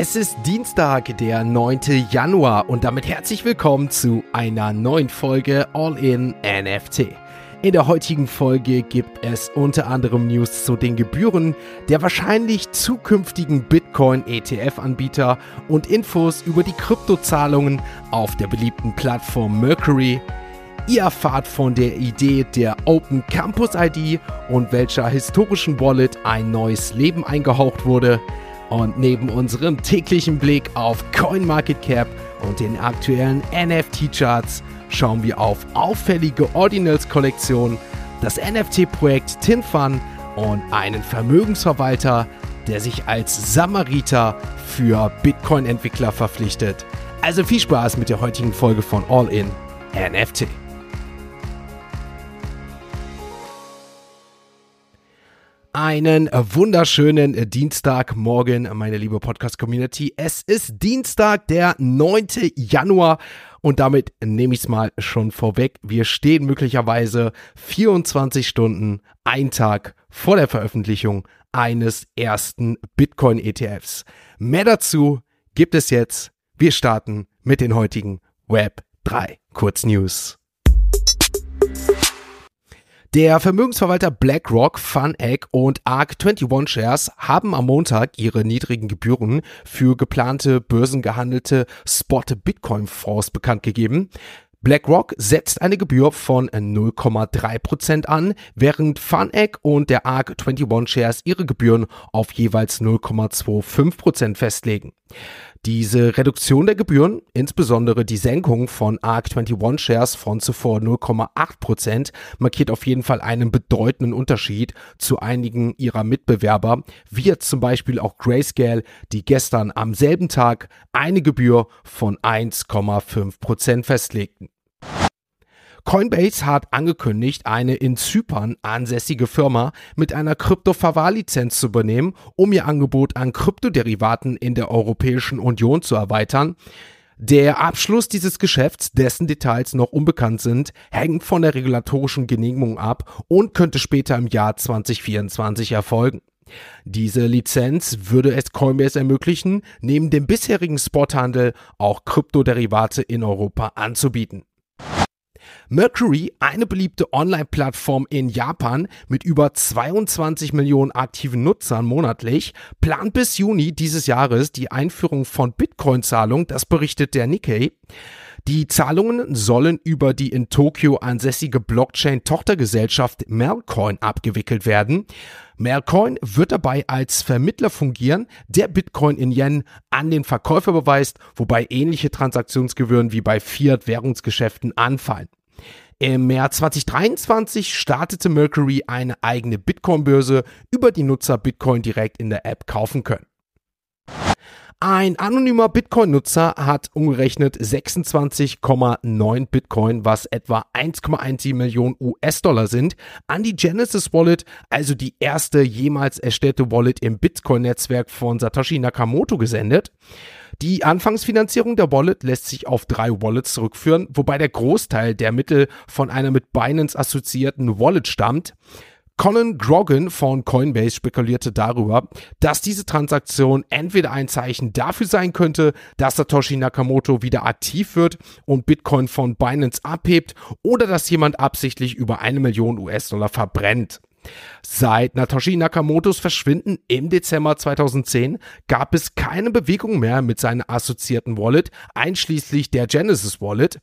Es ist Dienstag, der 9. Januar und damit herzlich willkommen zu einer neuen Folge All in NFT. In der heutigen Folge gibt es unter anderem News zu den Gebühren der wahrscheinlich zukünftigen Bitcoin-ETF-Anbieter und Infos über die Kryptozahlungen auf der beliebten Plattform Mercury. Ihr erfahrt von der Idee der Open Campus ID und welcher historischen Wallet ein neues Leben eingehaucht wurde. Und neben unserem täglichen Blick auf CoinMarketCap und den aktuellen NFT-Charts schauen wir auf auffällige Ordinals-Kollektionen, das NFT-Projekt TinFun und einen Vermögensverwalter, der sich als Samariter für Bitcoin-Entwickler verpflichtet. Also viel Spaß mit der heutigen Folge von All In NFT. Einen wunderschönen Dienstagmorgen, meine liebe Podcast-Community. Es ist Dienstag, der 9. Januar und damit nehme ich es mal schon vorweg. Wir stehen möglicherweise 24 Stunden, ein Tag vor der Veröffentlichung eines ersten Bitcoin-ETFs. Mehr dazu gibt es jetzt. Wir starten mit den heutigen Web 3 Kurznews. Der Vermögensverwalter BlackRock, FunEgg und ARK21 Shares haben am Montag ihre niedrigen Gebühren für geplante börsengehandelte Spot Bitcoin Fonds bekannt gegeben. BlackRock setzt eine Gebühr von 0,3% an, während FunEgg und der ARK21 Shares ihre Gebühren auf jeweils 0,25% festlegen. Diese Reduktion der Gebühren, insbesondere die Senkung von ARK21 Shares von zuvor 0,8%, markiert auf jeden Fall einen bedeutenden Unterschied zu einigen ihrer Mitbewerber, wie jetzt zum Beispiel auch Grayscale, die gestern am selben Tag eine Gebühr von 1,5% festlegten. Coinbase hat angekündigt, eine in Zypern ansässige Firma mit einer Krypto-Verwahrlizenz zu übernehmen, um ihr Angebot an Kryptoderivaten in der Europäischen Union zu erweitern. Der Abschluss dieses Geschäfts, dessen Details noch unbekannt sind, hängt von der regulatorischen Genehmigung ab und könnte später im Jahr 2024 erfolgen. Diese Lizenz würde es Coinbase ermöglichen, neben dem bisherigen Spothandel auch Kryptoderivate in Europa anzubieten. Mercury, eine beliebte Online-Plattform in Japan mit über 22 Millionen aktiven Nutzern monatlich, plant bis Juni dieses Jahres die Einführung von Bitcoin-Zahlungen, das berichtet der Nikkei. Die Zahlungen sollen über die in Tokio ansässige Blockchain-Tochtergesellschaft Melcoin abgewickelt werden. Melcoin wird dabei als Vermittler fungieren, der Bitcoin in Yen an den Verkäufer beweist, wobei ähnliche Transaktionsgebühren wie bei Fiat-Währungsgeschäften anfallen. Im März 2023 startete Mercury eine eigene Bitcoin-Börse, über die Nutzer Bitcoin direkt in der App kaufen können. Ein anonymer Bitcoin-Nutzer hat umgerechnet 26,9 Bitcoin, was etwa 1,17 Millionen US-Dollar sind, an die Genesis Wallet, also die erste jemals erstellte Wallet im Bitcoin-Netzwerk von Satoshi Nakamoto gesendet. Die Anfangsfinanzierung der Wallet lässt sich auf drei Wallets zurückführen, wobei der Großteil der Mittel von einer mit Binance assoziierten Wallet stammt. Colin Grogan von Coinbase spekulierte darüber, dass diese Transaktion entweder ein Zeichen dafür sein könnte, dass Satoshi Nakamoto wieder aktiv wird und Bitcoin von Binance abhebt oder dass jemand absichtlich über eine Million US-Dollar verbrennt. Seit Natoshi Nakamotos Verschwinden im Dezember 2010 gab es keine Bewegung mehr mit seiner assoziierten Wallet, einschließlich der Genesis Wallet.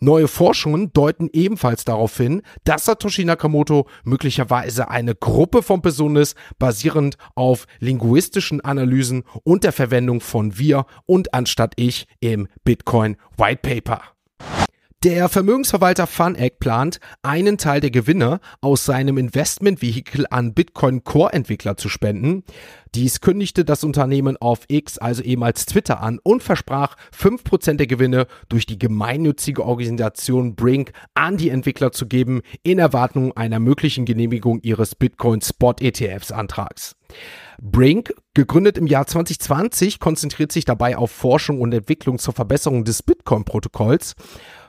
Neue Forschungen deuten ebenfalls darauf hin, dass Satoshi Nakamoto möglicherweise eine Gruppe von Personen ist, basierend auf linguistischen Analysen und der Verwendung von wir und anstatt ich im Bitcoin White Paper. Der Vermögensverwalter FunEgg plant, einen Teil der Gewinne aus seinem Investmentvehikel an Bitcoin Core Entwickler zu spenden. Dies kündigte das Unternehmen auf X, also ehemals Twitter, an und versprach 5% der Gewinne durch die gemeinnützige Organisation Brink an die Entwickler zu geben, in Erwartung einer möglichen Genehmigung ihres Bitcoin Spot ETFs Antrags. Brink, gegründet im Jahr 2020, konzentriert sich dabei auf Forschung und Entwicklung zur Verbesserung des Bitcoin-Protokolls.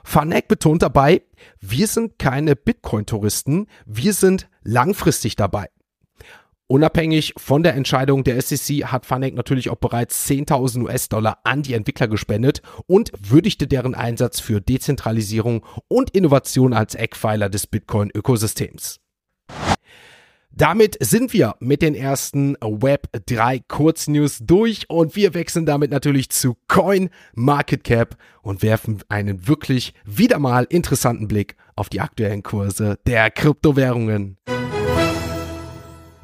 Fanek betont dabei, wir sind keine Bitcoin-Touristen, wir sind langfristig dabei. Unabhängig von der Entscheidung der SEC hat Funhack natürlich auch bereits 10.000 US-Dollar an die Entwickler gespendet und würdigte deren Einsatz für Dezentralisierung und Innovation als Eckpfeiler des Bitcoin-Ökosystems. Damit sind wir mit den ersten Web 3 Kurznews durch und wir wechseln damit natürlich zu Coin Market Cap und werfen einen wirklich wieder mal interessanten Blick auf die aktuellen Kurse der Kryptowährungen.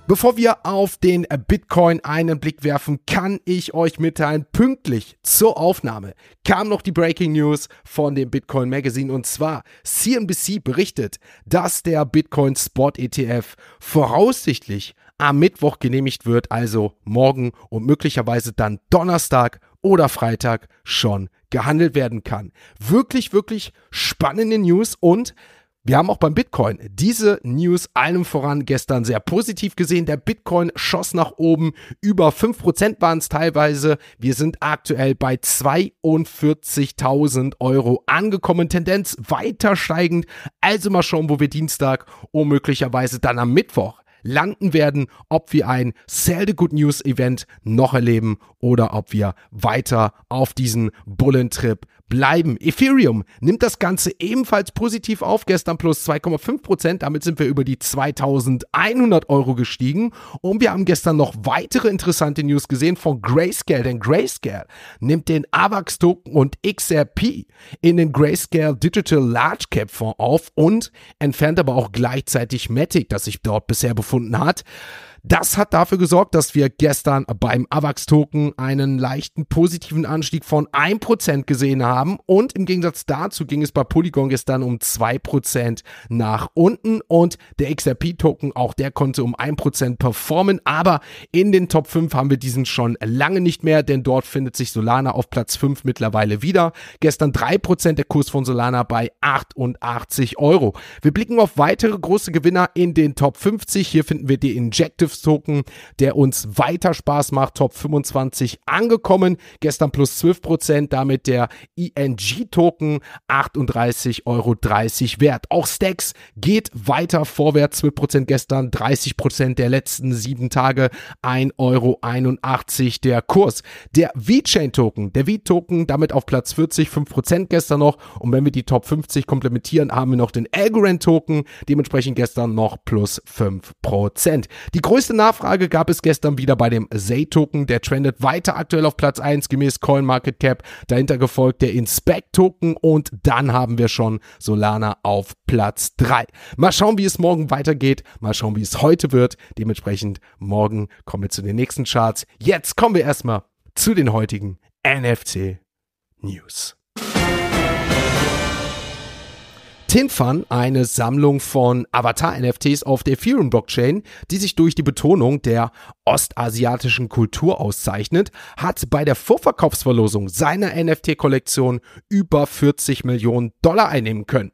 Bevor wir auf den Bitcoin einen Blick werfen, kann ich euch mitteilen, pünktlich zur Aufnahme kam noch die Breaking News von dem Bitcoin Magazine und zwar CNBC berichtet, dass der Bitcoin Spot ETF voraussichtlich am Mittwoch genehmigt wird, also morgen und möglicherweise dann Donnerstag oder Freitag schon gehandelt werden kann. Wirklich, wirklich spannende News und wir haben auch beim Bitcoin diese News allem voran gestern sehr positiv gesehen. Der Bitcoin schoss nach oben. Über 5% waren es teilweise. Wir sind aktuell bei 42.000 Euro angekommen. Tendenz weiter steigend. Also mal schauen, wo wir Dienstag und möglicherweise dann am Mittwoch landen werden, ob wir ein Sell the Good News Event noch erleben oder ob wir weiter auf diesen Bullentrip bleiben. Ethereum nimmt das Ganze ebenfalls positiv auf, gestern plus 2,5 Prozent. Damit sind wir über die 2100 Euro gestiegen. Und wir haben gestern noch weitere interessante News gesehen von Grayscale, denn Grayscale nimmt den AVAX Token und XRP in den Grayscale Digital Large Cap Fonds auf und entfernt aber auch gleichzeitig Matic, das sich dort bisher befunden hat. Das hat dafür gesorgt, dass wir gestern beim AVAX-Token einen leichten positiven Anstieg von 1% gesehen haben. Und im Gegensatz dazu ging es bei Polygon gestern um 2% nach unten. Und der XRP-Token, auch der konnte um 1% performen. Aber in den Top 5 haben wir diesen schon lange nicht mehr, denn dort findet sich Solana auf Platz 5 mittlerweile wieder. Gestern 3% der Kurs von Solana bei 88 Euro. Wir blicken auf weitere große Gewinner in den Top 50. Hier finden wir die Injective Token, der uns weiter Spaß macht. Top 25 angekommen. Gestern plus 12 Prozent, damit der ING Token 38,30 Euro wert. Auch Stacks geht weiter vorwärts. 12 Prozent gestern, 30 Prozent der letzten sieben Tage, 1,81 Euro der Kurs. Der VeChain Token, der V-Token damit auf Platz 40, 5 Prozent gestern noch. Und wenn wir die Top 50 komplementieren, haben wir noch den Algorand Token, dementsprechend gestern noch plus 5 Prozent. Die größte Größte Nachfrage gab es gestern wieder bei dem Zay-Token. Der trendet weiter aktuell auf Platz 1 gemäß CoinMarketCap. Dahinter gefolgt der Inspect-Token und dann haben wir schon Solana auf Platz 3. Mal schauen, wie es morgen weitergeht. Mal schauen, wie es heute wird. Dementsprechend morgen kommen wir zu den nächsten Charts. Jetzt kommen wir erstmal zu den heutigen NFC News. TinFun, eine Sammlung von Avatar-NFTs auf der Ethereum-Blockchain, die sich durch die Betonung der ostasiatischen Kultur auszeichnet, hat bei der Vorverkaufsverlosung seiner NFT-Kollektion über 40 Millionen Dollar einnehmen können.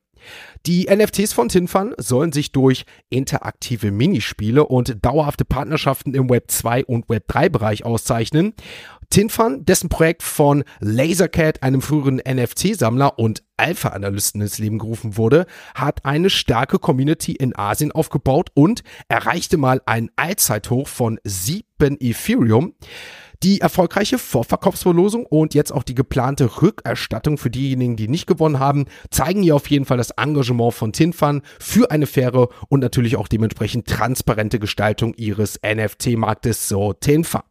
Die NFTs von Tinfan sollen sich durch interaktive Minispiele und dauerhafte Partnerschaften im Web 2 und Web 3 Bereich auszeichnen. Tinfan, dessen Projekt von Lasercat, einem früheren NFT-Sammler und Alpha-Analysten ins Leben gerufen wurde, hat eine starke Community in Asien aufgebaut und erreichte mal einen Allzeithoch von 7 Ethereum. Die erfolgreiche Vorverkaufsverlosung und jetzt auch die geplante Rückerstattung für diejenigen, die nicht gewonnen haben, zeigen hier auf jeden Fall das Engagement von Tinfan für eine faire und natürlich auch dementsprechend transparente Gestaltung ihres NFT-Marktes, so Tinfan.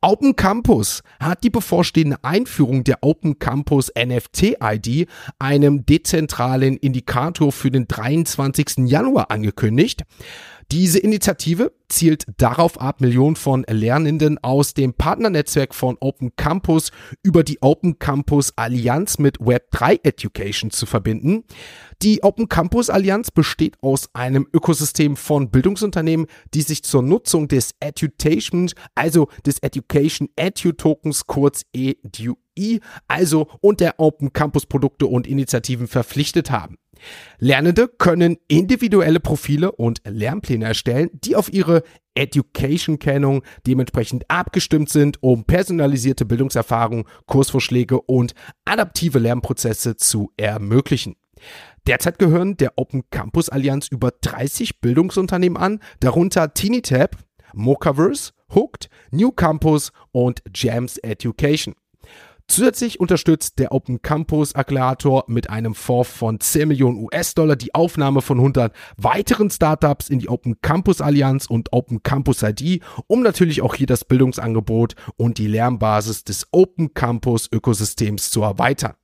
Open Campus hat die bevorstehende Einführung der Open Campus NFT ID, einem dezentralen Indikator für den 23. Januar angekündigt. Diese Initiative zielt darauf ab, Millionen von Lernenden aus dem Partnernetzwerk von Open Campus über die Open Campus Allianz mit Web3 Education zu verbinden. Die Open Campus Allianz besteht aus einem Ökosystem von Bildungsunternehmen, die sich zur Nutzung des Education, also des Education Edu Tokens, kurz EDUI, also und der Open Campus Produkte und Initiativen verpflichtet haben. Lernende können individuelle Profile und Lernpläne erstellen, die auf ihre Education-Kennung dementsprechend abgestimmt sind, um personalisierte Bildungserfahrung, Kursvorschläge und adaptive Lernprozesse zu ermöglichen. Derzeit gehören der Open Campus Allianz über 30 Bildungsunternehmen an, darunter TiniTab, Mocaverse, Hooked, New Campus und Jams Education. Zusätzlich unterstützt der Open Campus Accelerator mit einem Fonds von 10 Millionen US-Dollar die Aufnahme von 100 weiteren Startups in die Open Campus Allianz und Open Campus ID, um natürlich auch hier das Bildungsangebot und die Lernbasis des Open Campus Ökosystems zu erweitern.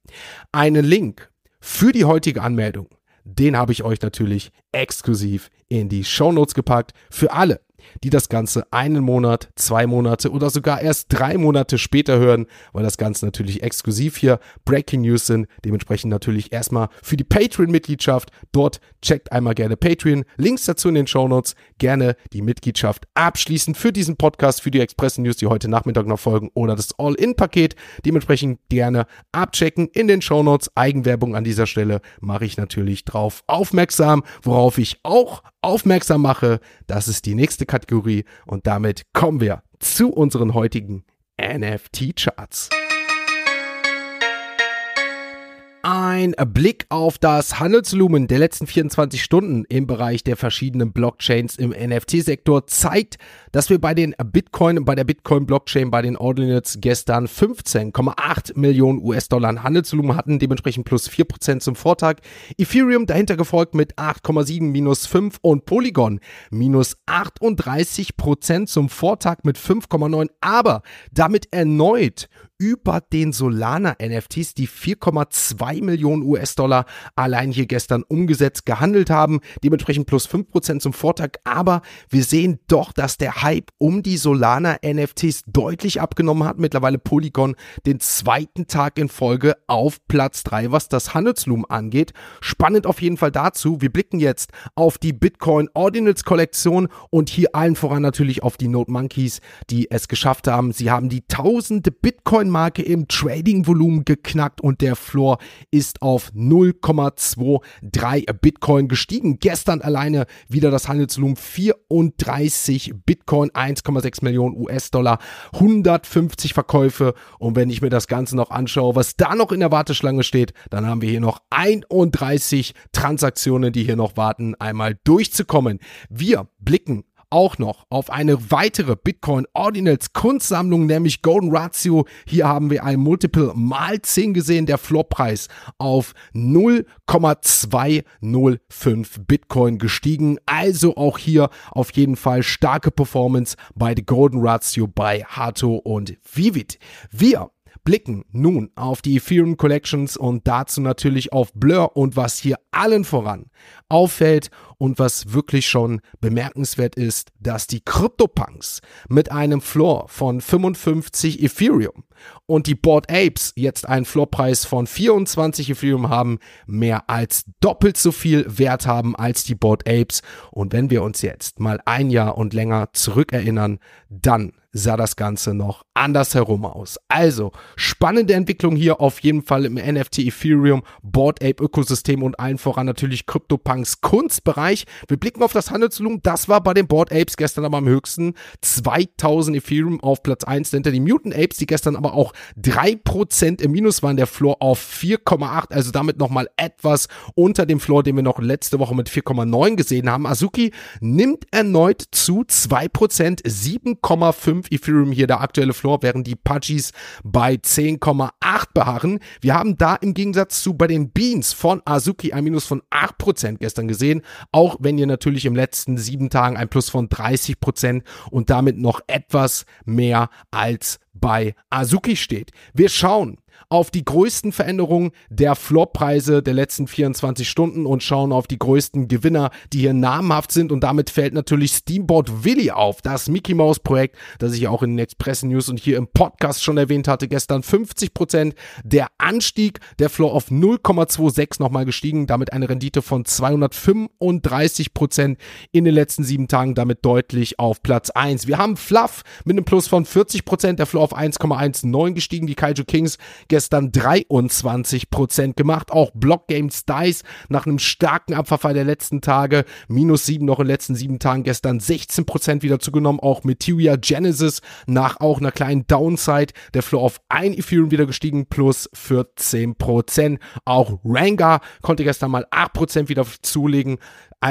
Einen Link für die heutige Anmeldung, den habe ich euch natürlich exklusiv in die Show Notes gepackt für alle, die das Ganze einen Monat, zwei Monate oder sogar erst drei Monate später hören, weil das Ganze natürlich exklusiv hier Breaking News sind. Dementsprechend natürlich erstmal für die Patreon-Mitgliedschaft. Dort checkt einmal gerne Patreon. Links dazu in den Show Notes. Gerne die Mitgliedschaft abschließen für diesen Podcast, für die Express News, die heute Nachmittag noch folgen oder das All-In-Paket. Dementsprechend gerne abchecken in den Show Notes. Eigenwerbung an dieser Stelle mache ich natürlich drauf aufmerksam, worauf ich auch aufmerksam mache. Das ist die nächste Kategorie und damit kommen wir zu unseren heutigen NFT-Charts. Ein Blick auf das Handelsvolumen der letzten 24 Stunden im Bereich der verschiedenen Blockchains im NFT-Sektor zeigt, dass wir bei den Bitcoin, bei der Bitcoin-Blockchain, bei den Ordinals gestern 15,8 Millionen US-Dollar an Handelsvolumen hatten, dementsprechend plus 4% zum Vortag. Ethereum dahinter gefolgt mit 8,7 minus 5 und Polygon minus 38% zum Vortag mit 5,9, aber damit erneut über den Solana NFTs, die 4,2 Millionen US-Dollar allein hier gestern umgesetzt gehandelt haben. Dementsprechend plus 5% zum Vortag. Aber wir sehen doch, dass der Hype um die Solana NFTs deutlich abgenommen hat. Mittlerweile Polygon den zweiten Tag in Folge auf Platz 3, was das Handelsloom angeht. Spannend auf jeden Fall dazu. Wir blicken jetzt auf die Bitcoin Ordinals Kollektion und hier allen voran natürlich auf die Note Monkeys, die es geschafft haben. Sie haben die tausende Bitcoin Bitcoin-Marke im Trading-Volumen geknackt und der Floor ist auf 0,23 Bitcoin gestiegen. Gestern alleine wieder das Handelsvolumen 34 Bitcoin, 1,6 Millionen US-Dollar, 150 Verkäufe. Und wenn ich mir das Ganze noch anschaue, was da noch in der Warteschlange steht, dann haben wir hier noch 31 Transaktionen, die hier noch warten, einmal durchzukommen. Wir blicken auch noch auf eine weitere Bitcoin Ordinals Kunstsammlung, nämlich Golden Ratio. Hier haben wir ein Multiple mal 10 gesehen, der Floppreis auf 0,205 Bitcoin gestiegen. Also auch hier auf jeden Fall starke Performance bei The Golden Ratio bei Hato und Vivid. Wir blicken nun auf die Ethereum Collections und dazu natürlich auf Blur und was hier allen voran auffällt und was wirklich schon bemerkenswert ist, dass die CryptoPunks mit einem Floor von 55 Ethereum und die Board Apes jetzt einen Floorpreis von 24 Ethereum haben, mehr als doppelt so viel Wert haben als die Board Apes. Und wenn wir uns jetzt mal ein Jahr und länger zurückerinnern, dann sah das Ganze noch andersherum aus. Also, spannende Entwicklung hier auf jeden Fall im NFT Ethereum, Board Ape Ökosystem und allen voran natürlich CryptoPunks Kunstbereich. Wir blicken auf das Handelsvolumen. Das war bei den Board Apes gestern aber am höchsten. 2000 Ethereum auf Platz 1 hinter die Mutant Apes, die gestern aber auch 3% im Minus waren. Der Floor auf 4,8, also damit nochmal etwas unter dem Floor, den wir noch letzte Woche mit 4,9 gesehen haben. Azuki nimmt erneut zu 2%, 7,5 5 Ethereum hier der aktuelle Floor, während die Pudgies bei 10,8 beharren. Wir haben da im Gegensatz zu bei den Beans von Azuki ein Minus von 8% gestern gesehen, auch wenn ihr natürlich im letzten sieben Tagen ein Plus von 30% und damit noch etwas mehr als bei Azuki steht. Wir schauen auf die größten Veränderungen der Floppreise der letzten 24 Stunden und schauen auf die größten Gewinner, die hier namhaft sind. Und damit fällt natürlich Steamboat Willy auf, das Mickey Mouse Projekt, das ich auch in den Express News und hier im Podcast schon erwähnt hatte, gestern 50 Prozent. Der Anstieg der Floor auf 0,26 nochmal gestiegen, damit eine Rendite von 235 Prozent in den letzten sieben Tagen, damit deutlich auf Platz 1. Wir haben Fluff mit einem Plus von 40 Prozent, der Floor auf 1,19 gestiegen. Die Kaiju Kings gestern 23% gemacht. Auch Block Games Dice nach einem starken Abverfall der letzten Tage. Minus 7 noch in den letzten 7 Tagen. Gestern 16% wieder zugenommen. Auch Materia Genesis nach auch einer kleinen Downside. Der Floor auf 1 Ethereum wieder gestiegen. Plus 14%. Auch Ranga konnte gestern mal 8% wieder zulegen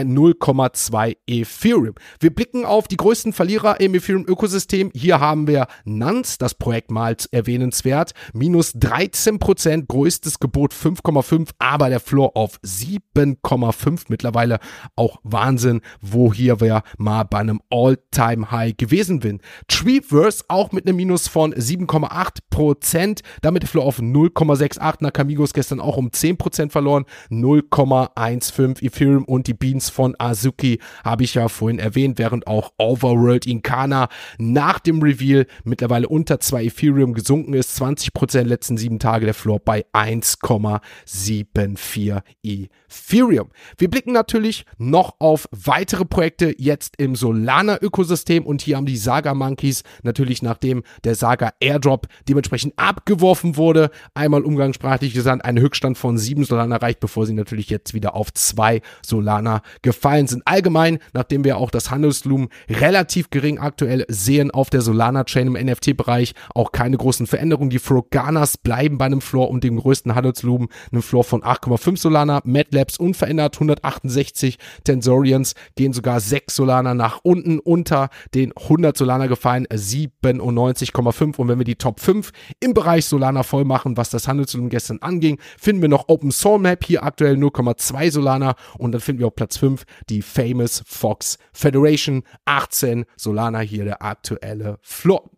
0,2 Ethereum. Wir blicken auf die größten Verlierer im Ethereum-Ökosystem. Hier haben wir Nance, das Projekt mal erwähnenswert, minus 13 Prozent, größtes Gebot 5,5, aber der Floor auf 7,5 mittlerweile auch Wahnsinn, wo hier wir mal bei einem All-Time-High gewesen sind. Treeverse auch mit einem Minus von 7,8 Prozent, damit der Floor auf 0,68. Nakamigos gestern auch um 10 Prozent verloren, 0,15 Ethereum und die Beans Games von Azuki habe ich ja vorhin erwähnt, während auch Overworld Incana nach dem Reveal mittlerweile unter 2 Ethereum gesunken ist. 20% letzten sieben Tage der Floor bei 1,74 Ethereum. Wir blicken natürlich noch auf weitere Projekte jetzt im Solana-Ökosystem und hier haben die Saga Monkeys natürlich nachdem der Saga Airdrop dementsprechend abgeworfen wurde, einmal umgangssprachlich gesagt, einen Höchststand von 7 Solana erreicht, bevor sie natürlich jetzt wieder auf 2 Solana gefallen sind. Allgemein, nachdem wir auch das Handelsvolumen relativ gering aktuell sehen auf der Solana-Chain im NFT-Bereich, auch keine großen Veränderungen. Die Froganas bleiben bei einem Floor und dem größten Handelsvolumen, einem Floor von 8,5 Solana. MadLabs unverändert 168. Tensorians gehen sogar 6 Solana nach unten unter den 100 Solana gefallen, 97,5. Und wenn wir die Top 5 im Bereich Solana voll machen, was das Handelsvolumen gestern anging, finden wir noch Open Soul Map hier aktuell 0,2 Solana und dann finden wir Platz Platz 5 die Famous Fox Federation. 18 Solana hier der aktuelle Floor.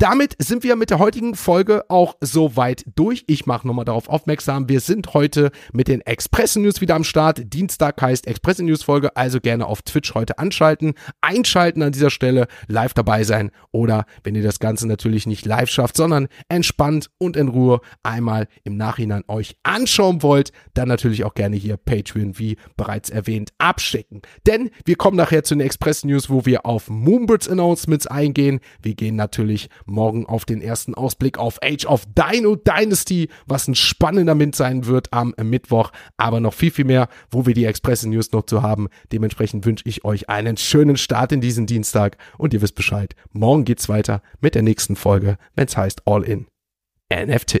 Damit sind wir mit der heutigen Folge auch soweit durch. Ich mache nochmal darauf aufmerksam, wir sind heute mit den Express News wieder am Start. Dienstag heißt Express News Folge, also gerne auf Twitch heute anschalten, einschalten an dieser Stelle, live dabei sein oder wenn ihr das Ganze natürlich nicht live schafft, sondern entspannt und in Ruhe einmal im Nachhinein euch anschauen wollt, dann natürlich auch gerne hier Patreon, wie bereits erwähnt, abstecken. Denn wir kommen nachher zu den Express News, wo wir auf Moonbirds Announcements eingehen. Wir gehen natürlich morgen auf den ersten Ausblick auf Age of Dino Dynasty, was ein spannender Mint sein wird am Mittwoch, aber noch viel, viel mehr, wo wir die Express News noch zu haben. Dementsprechend wünsche ich euch einen schönen Start in diesen Dienstag und ihr wisst Bescheid. Morgen geht's weiter mit der nächsten Folge, wenn es heißt All in NFT.